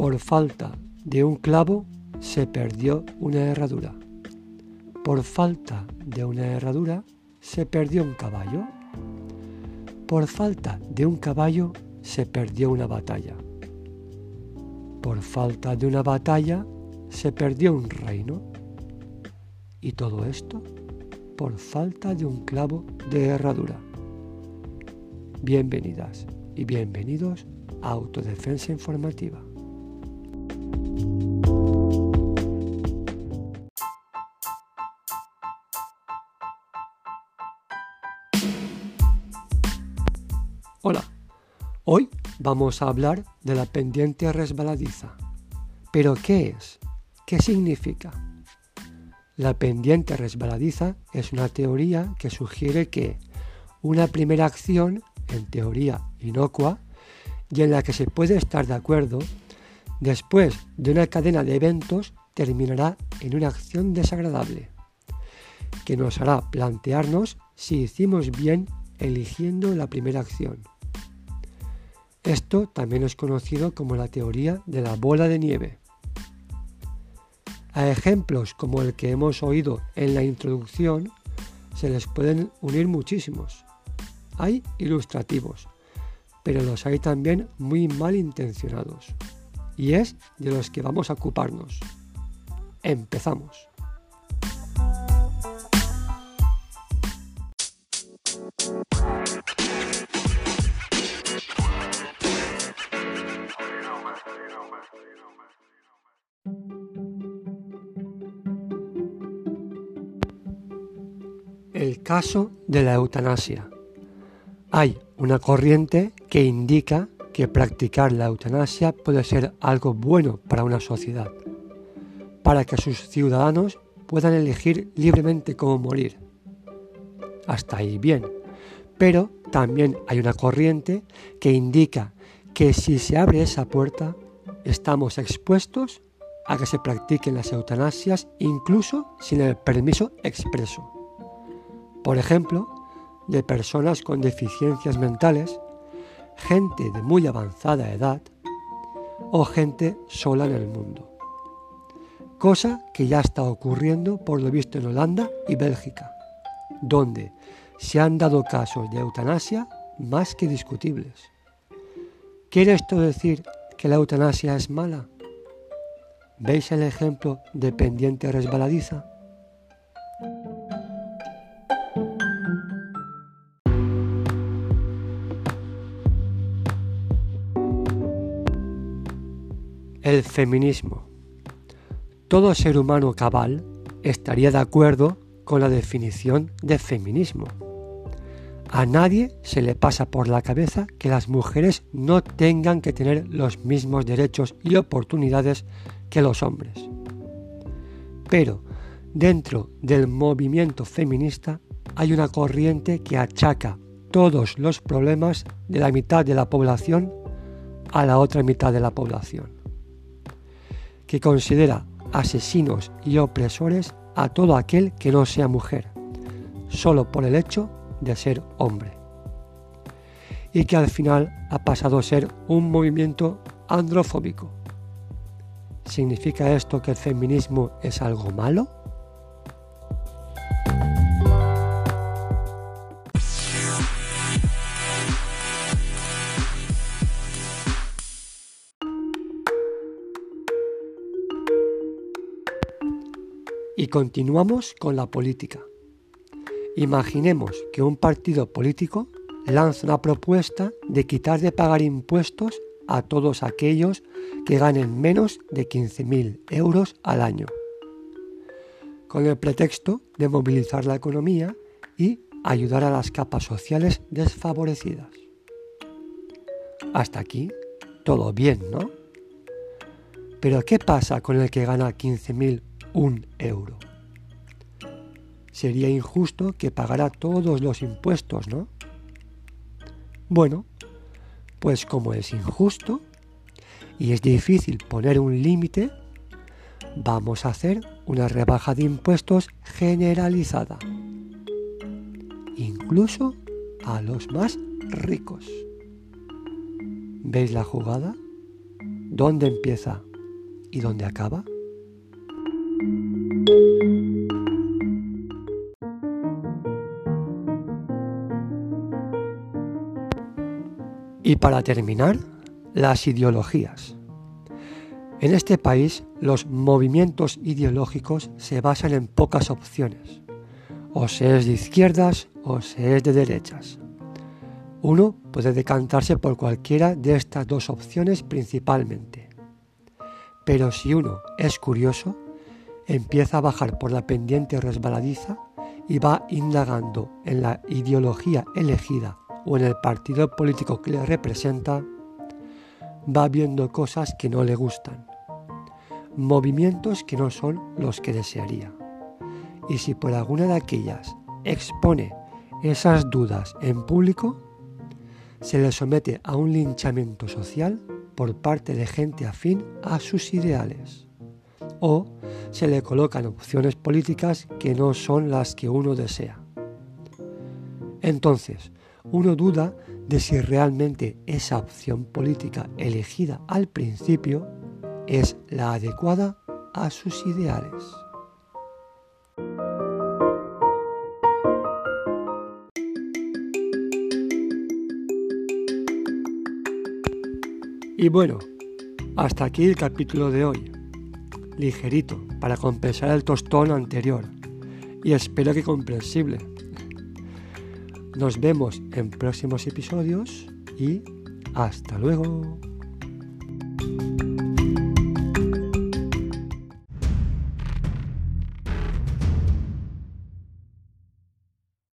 Por falta de un clavo se perdió una herradura. Por falta de una herradura se perdió un caballo. Por falta de un caballo se perdió una batalla. Por falta de una batalla se perdió un reino. Y todo esto por falta de un clavo de herradura. Bienvenidas y bienvenidos a Autodefensa Informativa. Hola, hoy vamos a hablar de la pendiente resbaladiza. ¿Pero qué es? ¿Qué significa? La pendiente resbaladiza es una teoría que sugiere que una primera acción, en teoría inocua, y en la que se puede estar de acuerdo, después de una cadena de eventos terminará en una acción desagradable, que nos hará plantearnos si hicimos bien eligiendo la primera acción. Esto también es conocido como la teoría de la bola de nieve. A ejemplos como el que hemos oído en la introducción se les pueden unir muchísimos. Hay ilustrativos, pero los hay también muy mal intencionados. Y es de los que vamos a ocuparnos. Empezamos. El caso de la eutanasia. Hay una corriente que indica que practicar la eutanasia puede ser algo bueno para una sociedad, para que sus ciudadanos puedan elegir libremente cómo morir. Hasta ahí bien, pero también hay una corriente que indica que si se abre esa puerta, estamos expuestos a que se practiquen las eutanasias incluso sin el permiso expreso por ejemplo, de personas con deficiencias mentales, gente de muy avanzada edad o gente sola en el mundo. Cosa que ya está ocurriendo por lo visto en Holanda y Bélgica, donde se han dado casos de eutanasia más que discutibles. ¿Quiere esto decir que la eutanasia es mala? ¿Veis el ejemplo de pendiente resbaladiza? El feminismo. Todo ser humano cabal estaría de acuerdo con la definición de feminismo. A nadie se le pasa por la cabeza que las mujeres no tengan que tener los mismos derechos y oportunidades que los hombres. Pero dentro del movimiento feminista hay una corriente que achaca todos los problemas de la mitad de la población a la otra mitad de la población que considera asesinos y opresores a todo aquel que no sea mujer, solo por el hecho de ser hombre. Y que al final ha pasado a ser un movimiento androfóbico. ¿Significa esto que el feminismo es algo malo? Y continuamos con la política. Imaginemos que un partido político lanza una propuesta de quitar de pagar impuestos a todos aquellos que ganen menos de 15.000 euros al año, con el pretexto de movilizar la economía y ayudar a las capas sociales desfavorecidas. Hasta aquí, todo bien, ¿no? Pero ¿qué pasa con el que gana 15.000 un euro. Sería injusto que pagara todos los impuestos, ¿no? Bueno, pues como es injusto y es difícil poner un límite, vamos a hacer una rebaja de impuestos generalizada, incluso a los más ricos. ¿Veis la jugada? dónde empieza y dónde acaba? Y para terminar, las ideologías. En este país los movimientos ideológicos se basan en pocas opciones. O se es de izquierdas o se es de derechas. Uno puede decantarse por cualquiera de estas dos opciones principalmente. Pero si uno es curioso, empieza a bajar por la pendiente resbaladiza y va indagando en la ideología elegida o en el partido político que le representa, va viendo cosas que no le gustan, movimientos que no son los que desearía. Y si por alguna de aquellas expone esas dudas en público, se le somete a un linchamiento social por parte de gente afín a sus ideales. O se le colocan opciones políticas que no son las que uno desea. Entonces, uno duda de si realmente esa opción política elegida al principio es la adecuada a sus ideales. Y bueno, hasta aquí el capítulo de hoy. Ligerito, para compensar el tostón anterior. Y espero que comprensible. Nos vemos en próximos episodios y hasta luego.